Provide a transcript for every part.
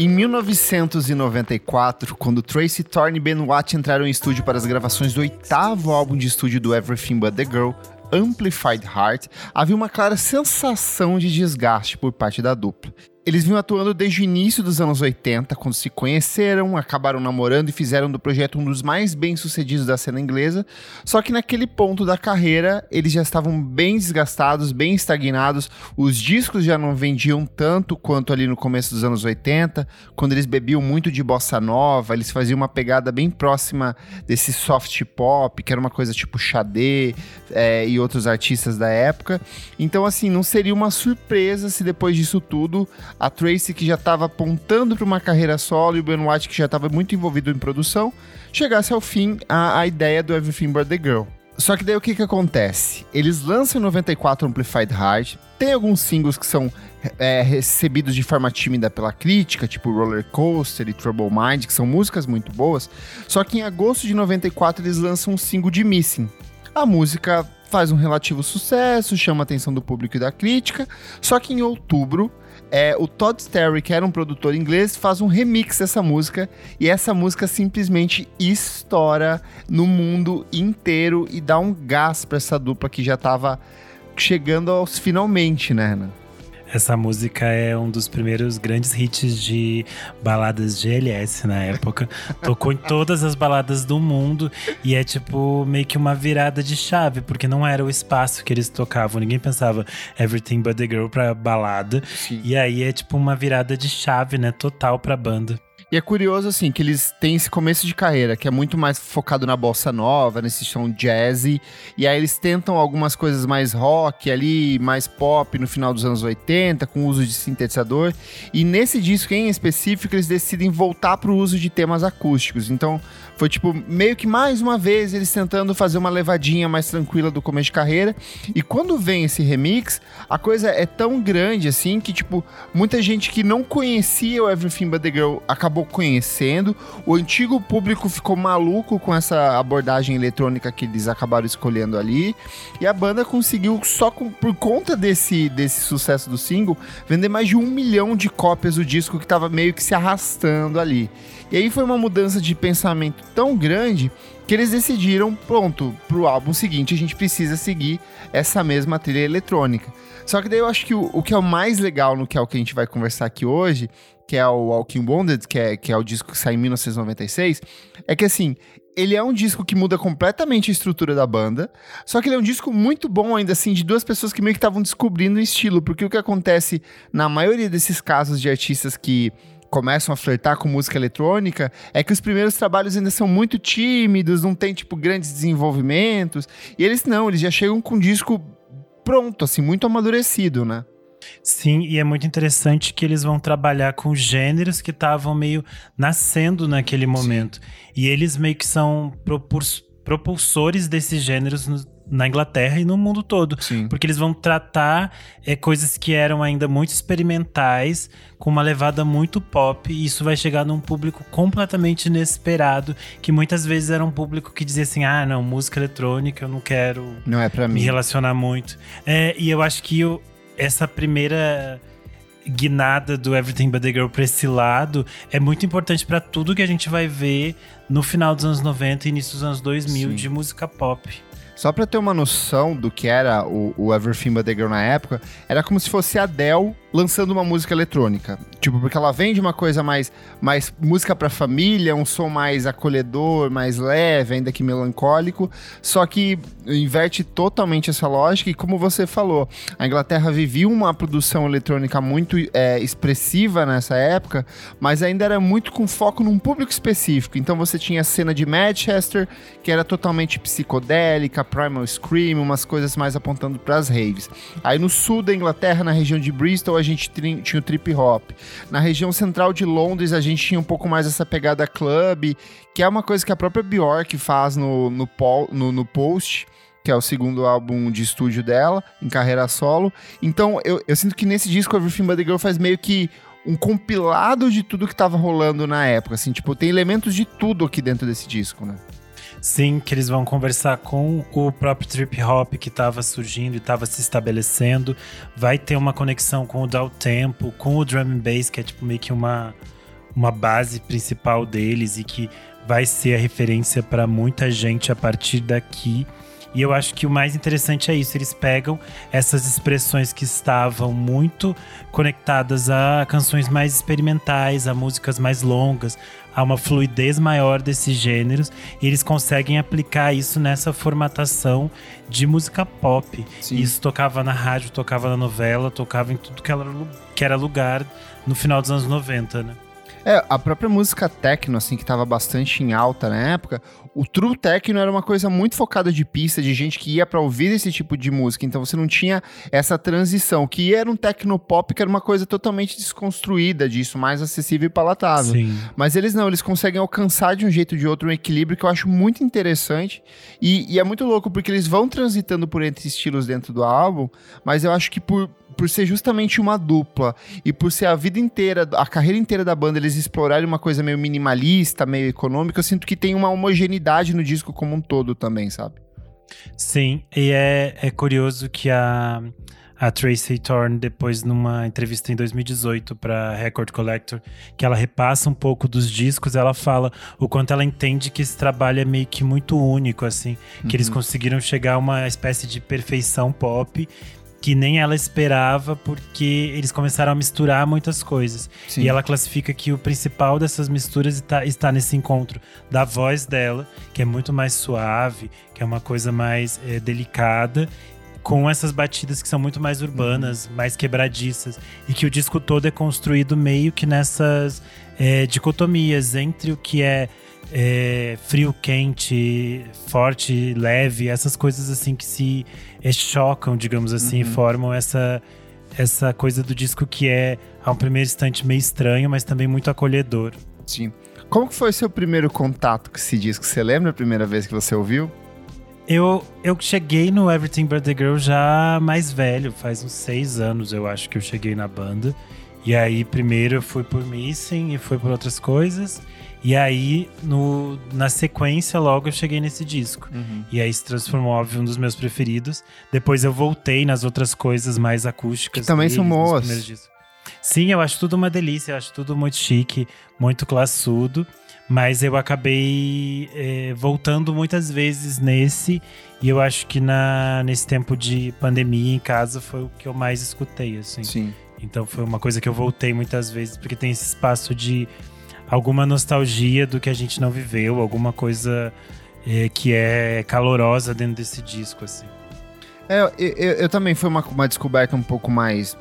Em 1994, quando Tracy Thorne e Ben Watt entraram em estúdio para as gravações do oitavo álbum de estúdio do Everything But The Girl, Amplified Heart, havia uma clara sensação de desgaste por parte da dupla. Eles vinham atuando desde o início dos anos 80, quando se conheceram, acabaram namorando e fizeram do projeto um dos mais bem-sucedidos da cena inglesa. Só que naquele ponto da carreira, eles já estavam bem desgastados, bem estagnados. Os discos já não vendiam tanto quanto ali no começo dos anos 80, quando eles bebiam muito de bossa nova, eles faziam uma pegada bem próxima desse soft pop, que era uma coisa tipo Xadê é, e outros artistas da época. Então, assim, não seria uma surpresa se depois disso tudo a Tracy, que já estava apontando para uma carreira solo, e o Ben que já estava muito envolvido em produção, chegasse ao fim a, a ideia do Everything But The Girl. Só que daí o que que acontece? Eles lançam em 94 Amplified Heart, tem alguns singles que são é, recebidos de forma tímida pela crítica, tipo Roller Coaster e Trouble Mind, que são músicas muito boas, só que em agosto de 94 eles lançam um single de Missing. A música faz um relativo sucesso, chama a atenção do público e da crítica, só que em outubro é, o Todd Terry, que era um produtor inglês, faz um remix dessa música e essa música simplesmente estoura no mundo inteiro e dá um gás para essa dupla que já estava chegando aos finalmente, né, Ana? Essa música é um dos primeiros grandes hits de baladas GLS na época. Tocou em todas as baladas do mundo e é tipo meio que uma virada de chave, porque não era o espaço que eles tocavam. Ninguém pensava Everything But The Girl pra balada. Sim. E aí é tipo uma virada de chave, né? Total pra banda. E é curioso, assim, que eles têm esse começo de carreira, que é muito mais focado na bossa nova, nesse som jazzy. E aí eles tentam algumas coisas mais rock ali, mais pop no final dos anos 80, com uso de sintetizador. E nesse disco em específico, eles decidem voltar para o uso de temas acústicos. Então, foi tipo, meio que mais uma vez eles tentando fazer uma levadinha mais tranquila do começo de carreira. E quando vem esse remix, a coisa é tão grande assim que, tipo, muita gente que não conhecia o Everything But The Girl acabou conhecendo. O antigo público ficou maluco com essa abordagem eletrônica que eles acabaram escolhendo ali. E a banda conseguiu, só com, por conta desse, desse sucesso do single, vender mais de um milhão de cópias do disco que estava meio que se arrastando ali. E aí foi uma mudança de pensamento tão grande que eles decidiram, pronto, pro álbum seguinte a gente precisa seguir essa mesma trilha eletrônica. Só que daí eu acho que o, o que é o mais legal no que é o que a gente vai conversar aqui hoje que é o Walking Wounded, que é, que é o disco que sai em 1996, é que assim, ele é um disco que muda completamente a estrutura da banda, só que ele é um disco muito bom ainda assim, de duas pessoas que meio que estavam descobrindo o estilo, porque o que acontece na maioria desses casos de artistas que começam a flertar com música eletrônica é que os primeiros trabalhos ainda são muito tímidos, não tem tipo grandes desenvolvimentos, e eles não, eles já chegam com um disco pronto, assim, muito amadurecido, né? Sim, e é muito interessante que eles vão trabalhar com gêneros que estavam meio nascendo naquele momento. Sim. E eles meio que são propulsores desses gêneros no, na Inglaterra e no mundo todo. Sim. Porque eles vão tratar é, coisas que eram ainda muito experimentais, com uma levada muito pop, e isso vai chegar num público completamente inesperado, que muitas vezes era um público que dizia assim: ah, não, música eletrônica, eu não quero não é para me mim. relacionar muito. É, e eu acho que eu, essa primeira guinada do Everything But The Girl pra esse lado é muito importante para tudo que a gente vai ver no final dos anos 90 e início dos anos 2000 Sim. de música pop. Só pra ter uma noção do que era o, o Everything But The Girl na época, era como se fosse a Adele lançando uma música eletrônica. Tipo, porque ela vem de uma coisa mais, mais música para família, um som mais acolhedor, mais leve, ainda que melancólico, só que inverte totalmente essa lógica e como você falou, a Inglaterra vivia uma produção eletrônica muito é, expressiva nessa época, mas ainda era muito com foco num público específico. Então você tinha a cena de Manchester, que era totalmente psicodélica, Primal Scream, umas coisas mais apontando para as raves. Aí no sul da Inglaterra, na região de Bristol, a gente tinha o trip hop. Na região central de Londres, a gente tinha um pouco mais essa pegada club, que é uma coisa que a própria Bjork faz no, no, no, no Post que é o segundo álbum de estúdio dela, em carreira solo. Então, eu, eu sinto que nesse disco, Everything But The Girl faz meio que um compilado de tudo que tava rolando na época, assim, tipo, tem elementos de tudo aqui dentro desse disco, né? Sim, que eles vão conversar com o próprio trip hop que estava surgindo e estava se estabelecendo. Vai ter uma conexão com o down tempo, com o drum and bass, que é tipo meio que uma uma base principal deles e que vai ser a referência para muita gente a partir daqui. E eu acho que o mais interessante é isso: eles pegam essas expressões que estavam muito conectadas a canções mais experimentais, a músicas mais longas, a uma fluidez maior desses gêneros, e eles conseguem aplicar isso nessa formatação de música pop. Sim. Isso tocava na rádio, tocava na novela, tocava em tudo que era, que era lugar no final dos anos 90, né? É, a própria música techno, assim, que tava bastante em alta na época, o true techno era uma coisa muito focada de pista, de gente que ia para ouvir esse tipo de música, então você não tinha essa transição, que era um techno pop que era uma coisa totalmente desconstruída disso, mais acessível e palatável. Sim. Mas eles não, eles conseguem alcançar de um jeito ou de outro um equilíbrio que eu acho muito interessante, e, e é muito louco, porque eles vão transitando por entre estilos dentro do álbum, mas eu acho que por, por ser justamente uma dupla e por ser a vida inteira, a carreira inteira da banda, eles explorarem uma coisa meio minimalista, meio econômica, eu sinto que tem uma homogeneidade no disco como um todo também, sabe? Sim, e é, é curioso que a, a Tracy Thorn, depois numa entrevista em 2018 para Record Collector, que ela repassa um pouco dos discos, ela fala o quanto ela entende que esse trabalho é meio que muito único, assim, que uhum. eles conseguiram chegar a uma espécie de perfeição pop que nem ela esperava, porque eles começaram a misturar muitas coisas. Sim. E ela classifica que o principal dessas misturas está, está nesse encontro da voz dela, que é muito mais suave, que é uma coisa mais é, delicada, com essas batidas que são muito mais urbanas, uhum. mais quebradiças, e que o disco todo é construído meio que nessas é, dicotomias entre o que é é, frio, quente, forte, leve, essas coisas assim que se é, chocam, digamos assim, uhum. formam essa, essa coisa do disco que é, a um primeiro instante, meio estranho, mas também muito acolhedor. Sim. Como que foi o seu primeiro contato com esse disco? Você lembra a primeira vez que você ouviu? Eu, eu cheguei no Everything But The Girl já mais velho, faz uns seis anos eu acho que eu cheguei na banda. E aí, primeiro eu fui por Missing e fui por outras coisas. E aí, no, na sequência, logo eu cheguei nesse disco. Uhum. E aí se transformou, óbvio, um dos meus preferidos. Depois eu voltei nas outras coisas mais acústicas. Que também deles, são boas. Sim, eu acho tudo uma delícia, eu acho tudo muito chique, muito classudo. Mas eu acabei é, voltando muitas vezes nesse. E eu acho que na, nesse tempo de pandemia em casa foi o que eu mais escutei, assim. Sim. Então foi uma coisa que eu voltei muitas vezes, porque tem esse espaço de alguma nostalgia do que a gente não viveu, alguma coisa é, que é calorosa dentro desse disco, assim. É, eu, eu, eu, também foi uma, uma descoberta um pouco mais.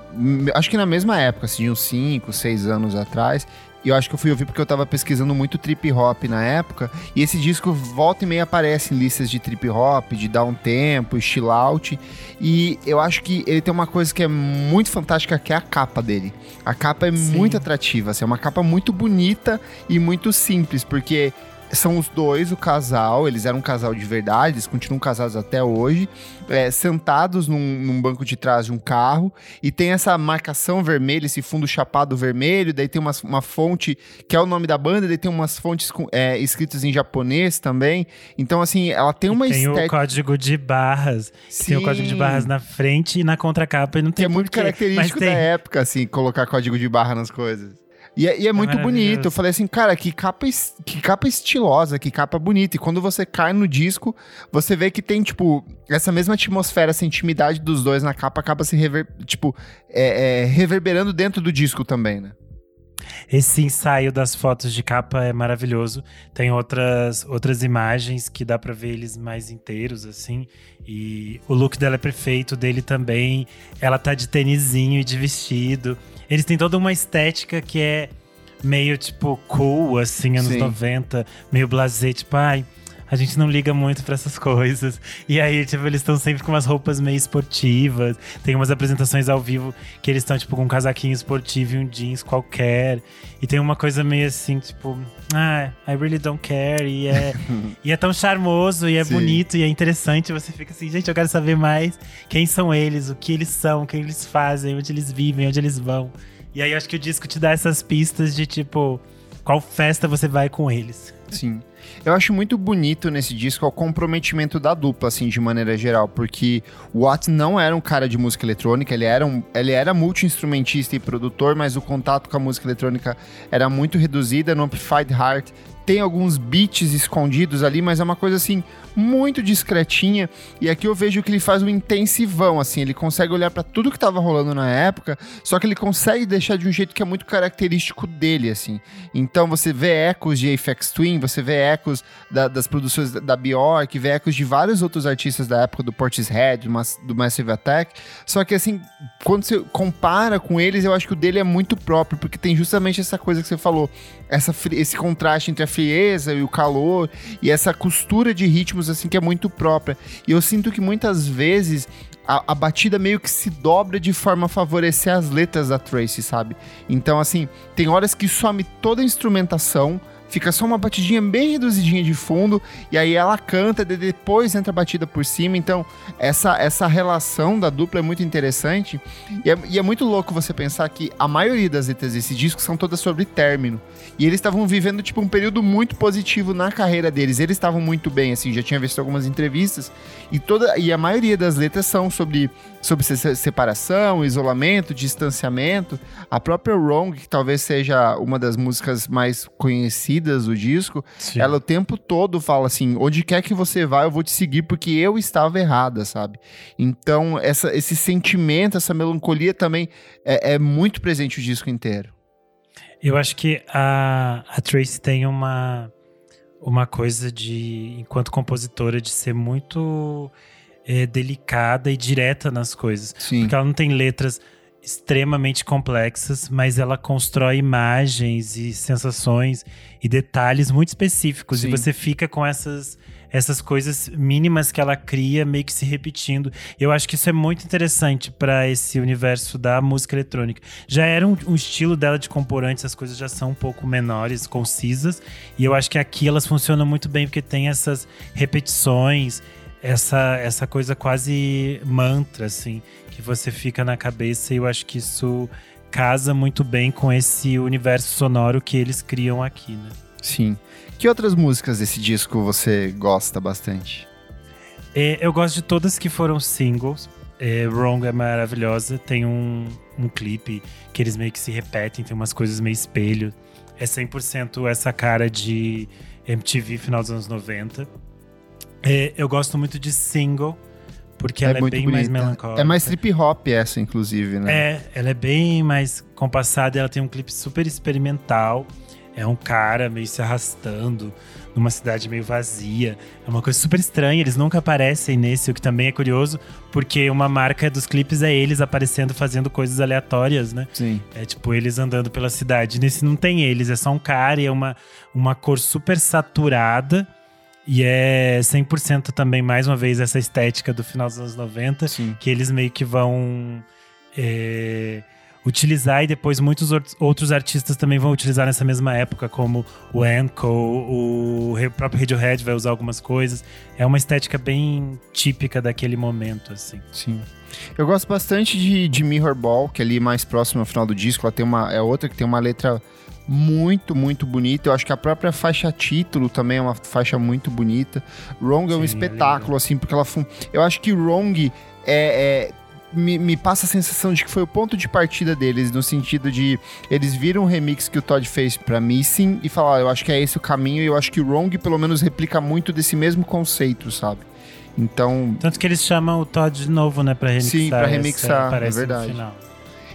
Acho que na mesma época, assim, uns 5, 6 anos atrás. E eu acho que eu fui ouvir porque eu tava pesquisando muito trip hop na época. E esse disco volta e meia aparece em listas de trip hop, de down tempo, chill out. E eu acho que ele tem uma coisa que é muito fantástica, que é a capa dele. A capa é Sim. muito atrativa, assim, é uma capa muito bonita e muito simples, porque são os dois, o casal, eles eram um casal de verdade, eles continuam casados até hoje, é, sentados num, num, banco de trás de um carro, e tem essa marcação vermelha, esse fundo chapado vermelho, daí tem uma, uma fonte que é o nome da banda, daí tem umas fontes com, é, escritas em japonês também. Então, assim, ela tem uma estética. Tem o código de barras. Tem o código de barras na frente e na contracapa e não tem. Que é muito característico da época, assim, colocar código de barra nas coisas. E é, e é, é muito bonito. Eu falei assim, cara, que capa, que capa estilosa, que capa bonita. E quando você cai no disco, você vê que tem, tipo, essa mesma atmosfera, essa intimidade dos dois na capa acaba se rever, tipo, é, é, reverberando dentro do disco também, né? Esse ensaio das fotos de capa é maravilhoso. Tem outras, outras imagens que dá para ver eles mais inteiros, assim. E o look dela é perfeito, dele também. Ela tá de tênisinho e de vestido. Eles têm toda uma estética que é meio, tipo, cool, assim, anos Sim. 90. Meio blasé, tipo, ai a gente não liga muito para essas coisas. E aí, tipo, eles estão sempre com umas roupas meio esportivas. Tem umas apresentações ao vivo que eles estão, tipo, com um casaquinho esportivo e um jeans qualquer. E tem uma coisa meio assim, tipo, ah, I really don't care. E é, e é tão charmoso, e é Sim. bonito, e é interessante. Você fica assim, gente, eu quero saber mais quem são eles, o que eles são, o que eles fazem, onde eles vivem, onde eles vão. E aí, eu acho que o disco te dá essas pistas de, tipo, qual festa você vai com eles. Sim. Eu acho muito bonito nesse disco o comprometimento da dupla, assim, de maneira geral, porque o Watts não era um cara de música eletrônica, ele era, um, ele era multi-instrumentista e produtor, mas o contato com a música eletrônica era muito reduzida. No Amplified Heart tem alguns beats escondidos ali, mas é uma coisa assim muito discretinha. E aqui eu vejo que ele faz um intensivão, assim, ele consegue olhar para tudo que estava rolando na época, só que ele consegue deixar de um jeito que é muito característico dele, assim. Então você vê ecos de Apex Twin, você vê ecos da, das produções da Bjork, vê ecos de vários outros artistas da época do Portishead, do, do Massive Attack. Só que assim, quando você compara com eles, eu acho que o dele é muito próprio, porque tem justamente essa coisa que você falou, essa, esse contraste entre a frieza e o calor e essa costura de ritmos assim que é muito própria. E eu sinto que muitas vezes a, a, batida meio que se dobra de forma a favorecer as letras da Tracy, sabe? Então, assim, tem horas que some toda a instrumentação, fica só uma batidinha bem reduzidinha de fundo, e aí ela canta, e depois entra a batida por cima. Então, essa, essa relação da dupla é muito interessante. E é, e é muito louco você pensar que a maioria das letras desse disco são todas sobre término. E eles estavam vivendo, tipo, um período muito positivo na carreira deles. Eles estavam muito bem, assim, já tinha visto algumas entrevistas. E, toda, e a maioria das letras são sobre, sobre separação, isolamento, distanciamento. A própria Wrong, que talvez seja uma das músicas mais conhecidas do disco, Sim. ela o tempo todo fala assim: onde quer que você vá, eu vou te seguir porque eu estava errada, sabe? Então, essa, esse sentimento, essa melancolia também é, é muito presente o disco inteiro. Eu acho que a, a Tracy tem uma, uma coisa de, enquanto compositora, de ser muito é, delicada e direta nas coisas. Sim. Porque ela não tem letras extremamente complexas, mas ela constrói imagens e sensações e detalhes muito específicos. Sim. E você fica com essas essas coisas mínimas que ela cria meio que se repetindo. Eu acho que isso é muito interessante para esse universo da música eletrônica. Já era um, um, estilo dela de compor antes, as coisas já são um pouco menores, concisas, e eu acho que aqui elas funcionam muito bem porque tem essas repetições, essa essa coisa quase mantra assim que você fica na cabeça e eu acho que isso casa muito bem com esse universo sonoro que eles criam aqui, né? Sim. Que outras músicas desse disco você gosta bastante? É, eu gosto de todas que foram singles. É, Wrong é maravilhosa. Tem um, um clipe que eles meio que se repetem, tem umas coisas meio espelho. É 100% essa cara de MTV final dos anos 90. É, eu gosto muito de single. Porque é ela é, bem bonita. mais melancólica. É mais trip hop essa, inclusive, né? É, ela é bem mais compassada. Ela tem um clipe super experimental. É um cara meio se arrastando numa cidade meio vazia. É uma coisa super estranha. Eles nunca aparecem nesse, o que também é curioso, porque uma marca dos clipes é eles aparecendo fazendo coisas aleatórias, né? Sim. É tipo eles andando pela cidade. Nesse não tem eles, é só um cara e é uma, uma cor super saturada e é 100% também, mais uma vez, essa estética do final dos anos 90, Sim. que eles meio que vão é, utilizar e depois muitos outros artistas também vão utilizar nessa mesma época, como o Enco, o próprio Radiohead vai usar algumas coisas. É uma estética bem típica daquele momento, assim. Sim. Eu gosto bastante de, de Mirror Ball, que é ali mais próximo ao final do disco, ela tem uma, é outra que tem uma letra muito, muito bonita. Eu acho que a própria faixa título também é uma faixa muito bonita. Wrong é um espetáculo, é assim, porque ela. Eu acho que Wrong é, é me, me, passa a sensação de que foi o ponto de partida deles, no sentido de eles viram o remix que o Todd fez pra Missing e falaram, eu acho que é esse o caminho, e eu acho que o Wrong pelo menos replica muito desse mesmo conceito, sabe? Então. Tanto que eles chamam o Todd de novo, né, pra remixar. Sim, pra remixar, é verdade.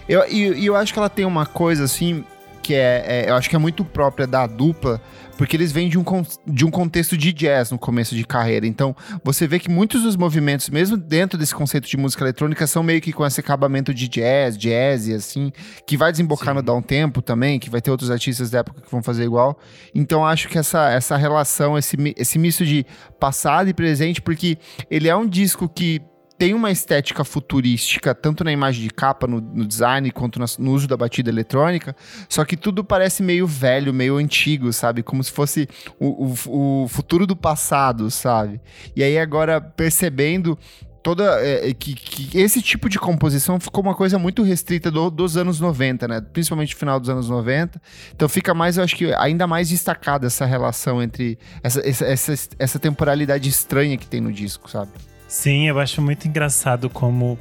Eu, e, e eu acho que ela tem uma coisa assim que é, é, eu acho que é muito própria da dupla, porque eles vêm de um, de um contexto de jazz no começo de carreira. Então, você vê que muitos dos movimentos, mesmo dentro desse conceito de música eletrônica, são meio que com esse acabamento de jazz, jazz e assim, que vai desembocar Sim. no Down Tempo também, que vai ter outros artistas da época que vão fazer igual. Então, acho que essa, essa relação, esse, esse misto de passado e presente, porque ele é um disco que tem uma estética futurística, tanto na imagem de capa, no, no design, quanto no, uso da batida eletrônica, só que tudo parece meio velho, meio antigo, sabe? Como se fosse o, o, o futuro do passado, sabe? E aí agora, percebendo toda é, que, que, esse tipo de composição ficou uma coisa muito restrita do, dos anos 90, né? Principalmente no final dos anos 90. Então fica mais, eu acho que ainda mais destacada essa relação entre essa, essa, essa, essa temporalidade estranha que tem no disco, sabe? Sim, eu acho muito engraçado como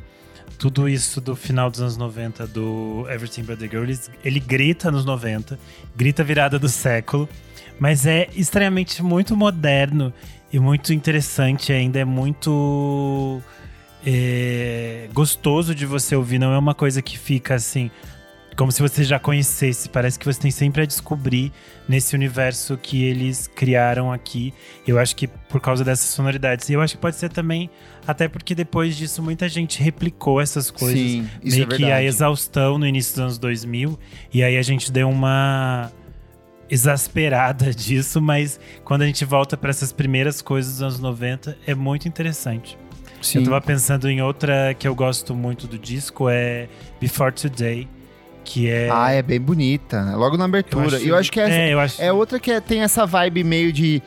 tudo isso do final dos anos 90 do Everything But The Girl, ele, grita nos 90, grita virada do século, mas é estranhamente muito moderno e muito interessante ainda, é muito é, gostoso de você ouvir, não é uma coisa que fica assim, como se você já conhecesse. Parece que você tem sempre a descobrir nesse universo que eles criaram aqui. Eu acho que por causa dessas sonoridades. E eu acho que pode ser também, até porque depois disso muita gente replicou essas coisas. Sim, isso meio é que a exaustão no início dos anos 2000. E aí a gente deu uma exasperada disso, mas quando a gente volta para essas primeiras coisas dos anos 90, é muito interessante. Sim. Eu tava pensando em outra que eu gosto muito do disco, é Before Today, que é... Ah, é bem bonita, né? logo na abertura. Eu acho, eu acho que é, é, acho... é outra que é, tem essa vibe meio de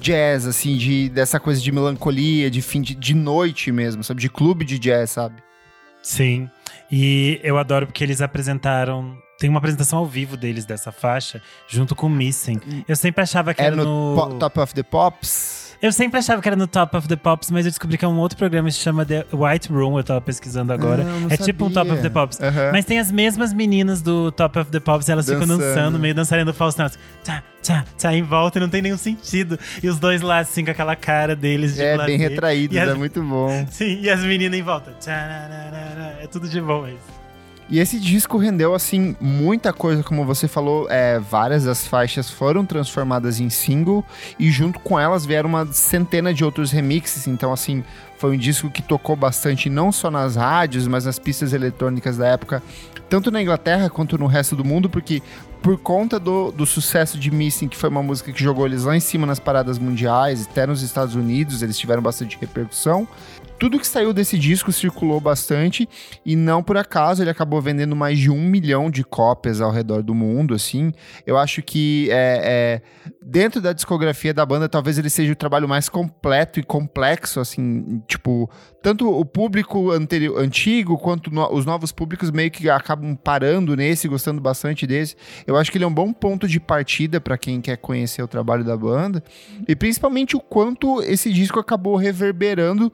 jazz, assim, de, dessa coisa de melancolia, de fim de, de noite mesmo, sabe? De clube de jazz, sabe? Sim, e eu adoro porque eles apresentaram tem uma apresentação ao vivo deles dessa faixa, junto com Missing. Eu sempre achava que era, era no, no... Top of the Pops. Eu sempre achava que era no Top of the Pops, mas eu descobri que é um outro programa que se chama The White Room, eu tava pesquisando agora. Ah, é sabia. tipo um Top of the Pops. Uhum. Mas tem as mesmas meninas do Top of the Pops, elas dançando. ficam dançando, meio dançarino Faustão. Assim, tchá, tchá, tchá, em volta, e não tem nenhum sentido. E os dois lá, assim, com aquela cara deles de É, lazer. bem retraídos, as... é muito bom. Sim, e as meninas em volta. Tchá, é tudo de bom isso. E esse disco rendeu, assim, muita coisa, como você falou, é, várias das faixas foram transformadas em single e junto com elas vieram uma centena de outros remixes, então, assim, foi um disco que tocou bastante não só nas rádios, mas nas pistas eletrônicas da época, tanto na Inglaterra quanto no resto do mundo, porque por conta do, do sucesso de Missing, que foi uma música que jogou eles lá em cima nas paradas mundiais, até nos Estados Unidos, eles tiveram bastante repercussão tudo que saiu desse disco circulou bastante e não por acaso ele acabou vendendo mais de um milhão de cópias ao redor do mundo, assim. Eu acho que é, é, dentro da discografia da banda, talvez ele seja o trabalho mais completo e complexo, assim, tipo, tanto o público anterior, antigo quanto no, os novos públicos meio que acabam parando nesse, gostando bastante desse. Eu acho que ele é um bom ponto de partida para quem quer conhecer o trabalho da banda e principalmente o quanto esse disco acabou reverberando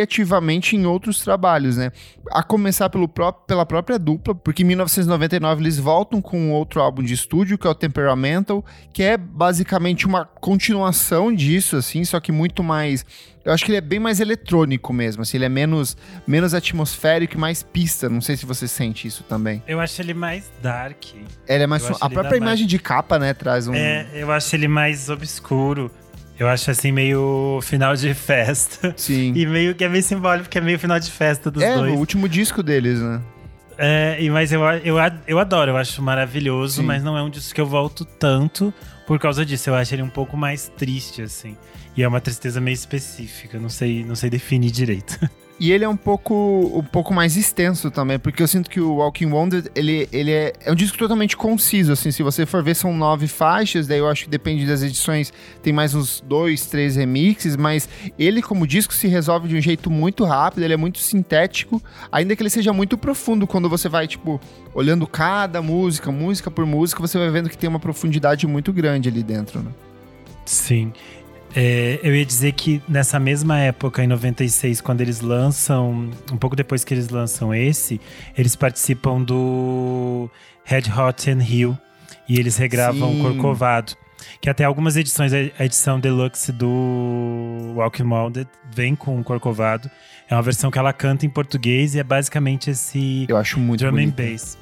criativamente em outros trabalhos, né? A começar pelo próprio, pela própria dupla, porque em 1999 eles voltam com outro álbum de estúdio que é o Temperamental, que é basicamente uma continuação disso, assim, só que muito mais eu acho que ele é bem mais eletrônico mesmo, assim, ele é menos, menos atmosférico e mais pista. Não sei se você sente isso também. Eu acho ele mais dark. Ele é mais. a própria imagem mais... de capa, né, traz um. É, eu acho ele mais obscuro. Eu acho assim, meio final de festa. Sim. E meio que é meio simbólico, porque é meio final de festa dos é, dois. É, o último disco deles, né? É, mas eu, eu, eu adoro, eu acho maravilhoso, Sim. mas não é um disco que eu volto tanto por causa disso. Eu acho ele um pouco mais triste, assim. E é uma tristeza meio específica, não sei, não sei definir direito. E ele é um pouco, um pouco mais extenso também, porque eu sinto que o Walking Wounded, ele, ele é, é um disco totalmente conciso, assim, se você for ver são nove faixas, daí eu acho que depende das edições, tem mais uns dois, três remixes, mas ele como disco se resolve de um jeito muito rápido, ele é muito sintético, ainda que ele seja muito profundo quando você vai, tipo, olhando cada música, música por música, você vai vendo que tem uma profundidade muito grande ali dentro, né? Sim. É, eu ia dizer que nessa mesma época, em 96, quando eles lançam, um pouco depois que eles lançam esse, eles participam do Red Hot and Hill e eles regravam Sim. Corcovado. Que até algumas edições, a edição deluxe do Walking Mounded vem com Corcovado. É uma versão que ela canta em português e é basicamente esse eu acho muito drum bonito. and bass.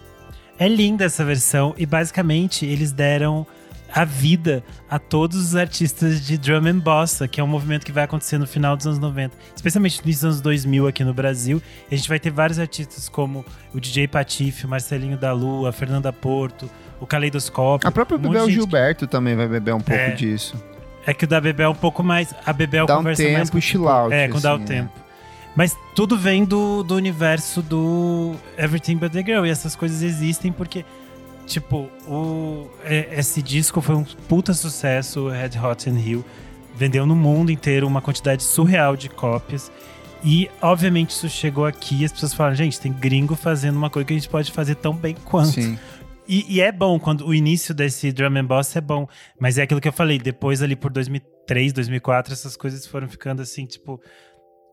É linda essa versão e basicamente eles deram a vida a todos os artistas de drum and bossa, que é um movimento que vai acontecer no final dos anos 90, especialmente nos anos 2000 aqui no Brasil. E a gente vai ter vários artistas como o DJ Patife, o Marcelinho da Lua, a Fernanda Porto, o Caleidoscópio. A própria um Bebel Gilberto que... também vai beber um pouco é, disso. É que o da Bebel é um pouco mais. A Bebel dá conversa um tempo, mais com chill out, É, quando assim, dá o é. tempo. Mas tudo vem do, do universo do Everything But The Girl. E essas coisas existem porque Tipo, o, esse disco foi um puta sucesso, Red Hot and Hill. Vendeu no mundo inteiro uma quantidade surreal de cópias. E, obviamente, isso chegou aqui e as pessoas falaram, gente, tem gringo fazendo uma coisa que a gente pode fazer tão bem quanto. Sim. E, e, é bom, quando o início desse Drum and Boss é bom. Mas é aquilo que eu falei, depois ali por 2003, 2004, essas coisas foram ficando assim, tipo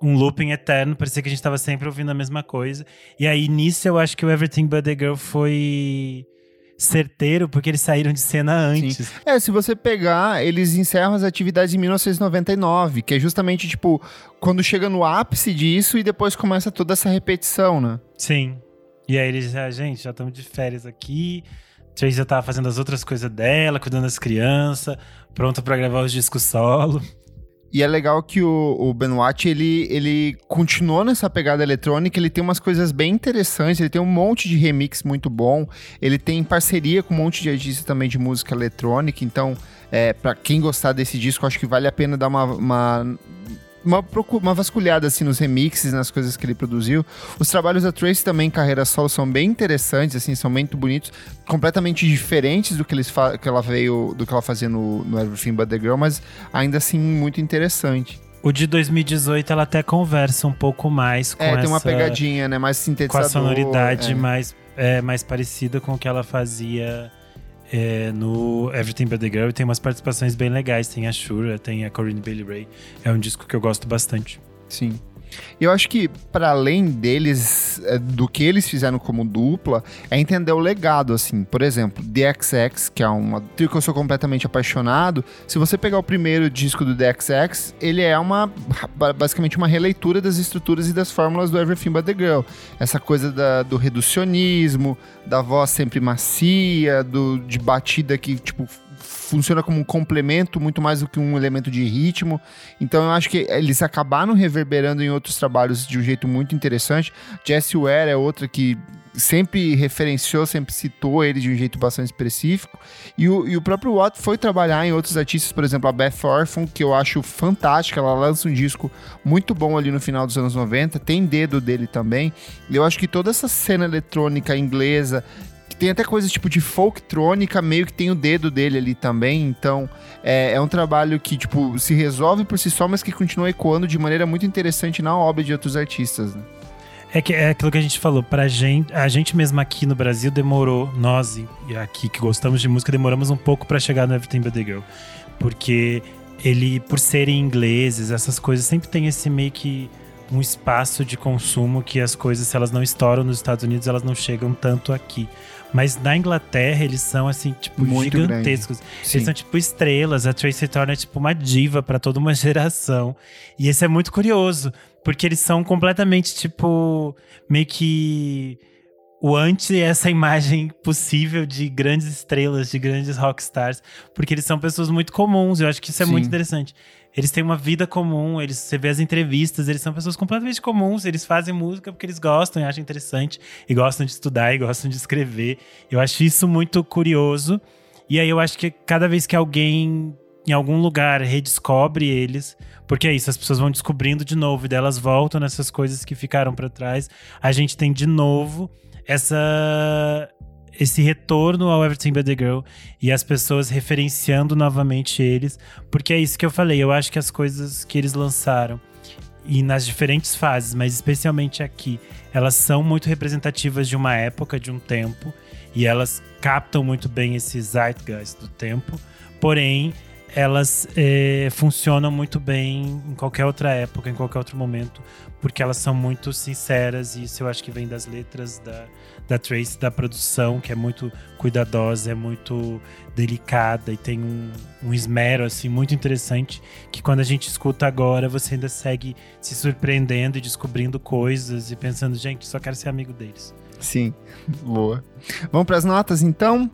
um looping eterno, parecia que a gente tava sempre ouvindo a mesma coisa. E aí, nisso, eu acho que o Everything But The Girl foi certeiro, porque eles saíram de cena antes. Sim. É, se você pegar, eles encerram as atividades em 1999, que é justamente, tipo, quando chega no ápice disso e depois começa toda essa repetição, né? Sim. E aí eles, ah, gente, já estamos de férias aqui, Tracy já tava fazendo as outras coisas dela, cuidando das crianças, pronta para gravar os discos solo. E é legal que o, o Benoit, ele, ele continuou nessa pegada eletrônica, ele tem umas coisas bem interessantes, ele tem um monte de remix muito bom, ele tem parceria com um monte de artistas também de música eletrônica, então, é, para quem gostar desse disco, acho que vale a pena dar uma, uma uma, uma vasculhada assim nos remixes, nas coisas que ele produziu. Os trabalhos da Trace também, carreira solo, são bem interessantes, assim, são muito bonitos, completamente diferentes do que, eles que ela veio, do que ela fazia no, no Everything But The Girl, mas ainda assim muito interessante. O de 2018 ela até conversa um pouco mais com é, essa... tem uma pegadinha, né? Mais sintetizador. Com a sonoridade é. mais, é, mais parecida com o que ela fazia é, no Everything But The Girl tem umas participações bem legais. Tem a Shura, tem a Corinne Bailey Ray. É um disco que eu gosto bastante. Sim. Eu acho que, para além deles, é, do que eles fizeram como dupla, é entender o legado, assim. Por exemplo, The XX, que é uma trio que eu sou completamente apaixonado. Se você pegar o primeiro disco do The XX, ele é uma basicamente uma releitura das estruturas e das fórmulas do Everything But The Girl. Essa coisa da, do reducionismo, da voz sempre macia, do, de batida que, tipo, funciona como um complemento muito mais do que um elemento de ritmo. Então eu acho que eles acabaram reverberando em outros trabalhos de um jeito muito interessante. Jesse Ware é outra que sempre referenciou, sempre citou ele de um jeito bastante específico. E o, e o próprio Watt foi trabalhar em outros artistas, por exemplo, a Beth Orphan, que eu acho fantástica. Ela lança um disco muito bom ali no final dos anos 90, tem dedo dele também. Eu acho que toda essa cena eletrônica inglesa tem até coisas tipo de folktrônica, meio que tem o dedo dele ali também. Então, é, é, um trabalho que, tipo, se resolve por si só, mas que continua ecoando de maneira muito interessante na obra de outros artistas, né? É, que, é aquilo que a gente falou, pra gente, a gente mesmo aqui no Brasil demorou, nós e aqui que gostamos de música, demoramos um pouco para chegar no Everything But The Girl. Porque ele, por serem ingleses, essas coisas, sempre tem esse meio que um espaço de consumo que as coisas, se elas não estouram nos Estados Unidos, elas não chegam tanto aqui. Mas na Inglaterra eles são assim, tipo, Muito gigantescos. Eles são tipo estrelas. A Tracy Thorn é tipo uma diva para toda uma geração. E isso é muito curioso, porque eles são completamente tipo meio que o anti essa imagem possível de grandes estrelas, de grandes rockstars, porque eles são pessoas muito comuns. Eu acho que isso é Sim. muito interessante. Eles têm uma vida comum, eles, você vê as entrevistas, eles são pessoas completamente comuns, eles fazem música porque eles gostam e acham interessante, e gostam de estudar e gostam de escrever. Eu acho isso muito curioso. E aí eu acho que cada vez que alguém em algum lugar redescobre eles, porque é isso, as pessoas vão descobrindo de novo e delas voltam nessas coisas que ficaram para trás. A gente tem de novo essa esse retorno ao Everything But The Girl e as pessoas referenciando novamente eles, porque é isso que eu falei, eu acho que as coisas que eles lançaram e nas diferentes fases, mas especialmente aqui, elas são muito representativas de uma época, de um tempo, e elas captam muito bem esse zeitgeist do tempo, porém elas é, funcionam muito bem em qualquer outra época, em qualquer outro momento, porque elas são muito sinceras, e isso eu acho que vem das letras da, da Trace, da produção, que é muito cuidadosa, é muito delicada e tem um, um esmero assim muito interessante que quando a gente escuta agora você ainda segue se surpreendendo e descobrindo coisas e pensando, gente, só quero ser amigo deles. Sim, boa. Vamos para as notas então.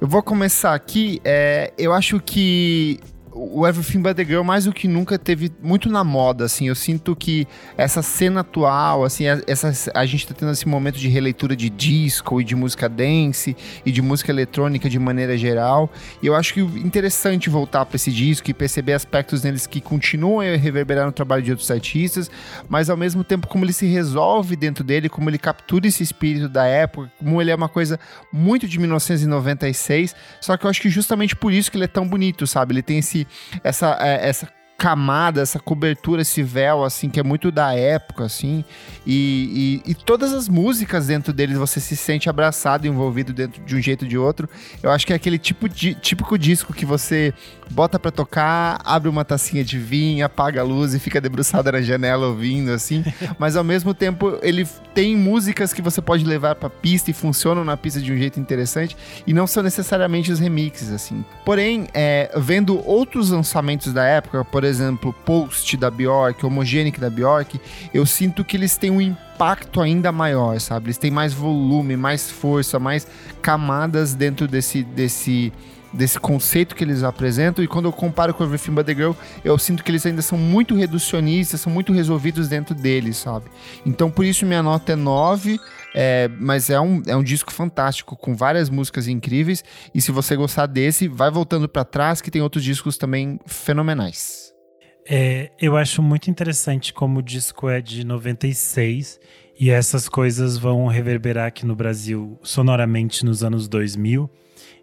Eu vou começar aqui. É, eu acho que o Everything But The Girl, mais do que nunca, teve muito na moda, assim. Eu sinto que essa cena atual, assim, essa, a gente tá tendo esse momento de releitura de disco e de música dance e de música eletrônica de maneira geral. E eu acho que interessante voltar para esse disco e perceber aspectos neles que continuam a reverberar no trabalho de outros artistas, mas ao mesmo tempo como ele se resolve dentro dele, como ele captura esse espírito da época, como ele é uma coisa muito de 1996, só que eu acho que justamente por isso que ele é tão bonito, sabe? Ele tem esse essa, é, essa camada, essa cobertura, esse véu, assim, que é muito da época, assim. E, e, e, todas as músicas dentro deles você se sente abraçado, envolvido dentro de um jeito ou de outro. Eu acho que é aquele tipo de, típico disco que você bota para tocar, abre uma tacinha de vinho, apaga a luz e fica debruçada na janela ouvindo, assim. Mas ao mesmo tempo, ele tem músicas que você pode levar pra pista e funcionam na pista de um jeito interessante. E não são necessariamente os remixes, assim. Porém, é, vendo outros lançamentos da época, por exemplo, Post da Bjork, Homogenic da Bjork, eu sinto que eles têm um impacto ainda maior, sabe? Eles têm mais volume, mais força, mais camadas dentro desse, desse, desse conceito que eles apresentam. E quando eu comparo com Everything But The Girl, eu sinto que eles ainda são muito reducionistas, são muito resolvidos dentro deles, sabe? Então, por isso minha nota é 9. É, mas é um, é um disco fantástico, com várias músicas incríveis. E se você gostar desse, vai voltando para trás, que tem outros discos também fenomenais. É, eu acho muito interessante como o disco é de 96 e essas coisas vão reverberar aqui no Brasil sonoramente nos anos 2000.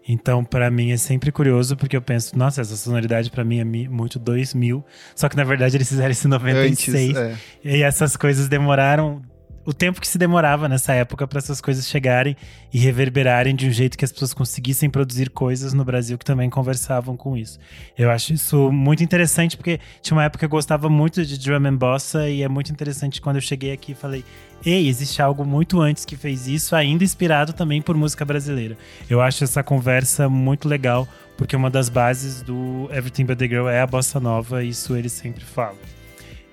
Então, para mim é sempre curioso porque eu penso, nossa, essa sonoridade para mim é muito 2000. Só que na verdade eles fizeram isso em 96. Antes, é. E essas coisas demoraram o tempo que se demorava nessa época para essas coisas chegarem e reverberarem de um jeito que as pessoas conseguissem produzir coisas no Brasil que também conversavam com isso. Eu acho isso muito interessante porque tinha uma época que eu gostava muito de drum and bossa e é muito interessante quando eu cheguei aqui e falei: "Ei, existe algo muito antes que fez isso, ainda inspirado também por música brasileira". Eu acho essa conversa muito legal porque uma das bases do Everything But The Girl é a bossa nova, isso eles sempre falam.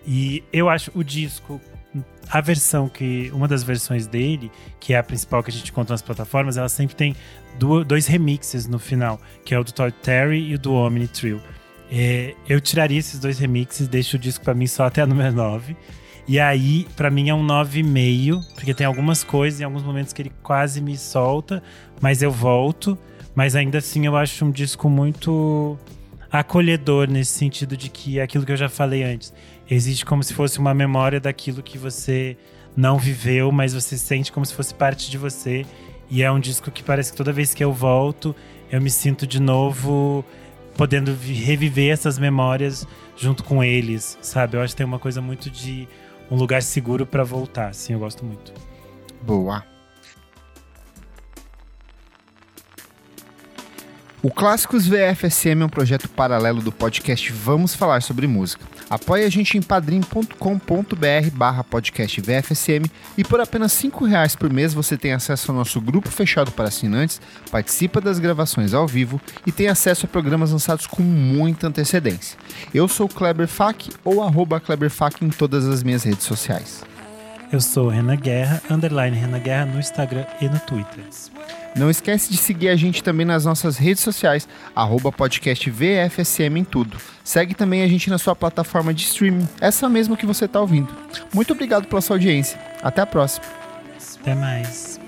E eu acho o disco a versão que. Uma das versões dele, que é a principal que a gente conta nas plataformas, ela sempre tem dois remixes no final, que é o do Todd Terry e o do Omni Trio. É, eu tiraria esses dois remixes, deixo o disco para mim só até a número 9. E aí, para mim é um 9,5, porque tem algumas coisas, em alguns momentos que ele quase me solta, mas eu volto. Mas ainda assim eu acho um disco muito acolhedor nesse sentido de que aquilo que eu já falei antes existe como se fosse uma memória daquilo que você não viveu, mas você sente como se fosse parte de você. E é um disco que parece que toda vez que eu volto, eu me sinto de novo podendo reviver essas memórias junto com eles, sabe? Eu acho que tem uma coisa muito de um lugar seguro para voltar, assim, eu gosto muito. Boa. O Clássicos VFSM é um projeto paralelo do podcast Vamos Falar Sobre Música. Apoie a gente em padrim.com.br barra podcast VFSM e por apenas cinco reais por mês você tem acesso ao nosso grupo fechado para assinantes, participa das gravações ao vivo e tem acesso a programas lançados com muita antecedência. Eu sou Kleber Fak ou arroba Kleber Fak em todas as minhas redes sociais. Eu sou Renan Guerra, underline Renan Guerra no Instagram e no Twitter. Não esquece de seguir a gente também nas nossas redes sociais, arroba podcast VFSM em tudo. Segue também a gente na sua plataforma de streaming, essa mesma que você está ouvindo. Muito obrigado pela sua audiência. Até a próxima. Até mais.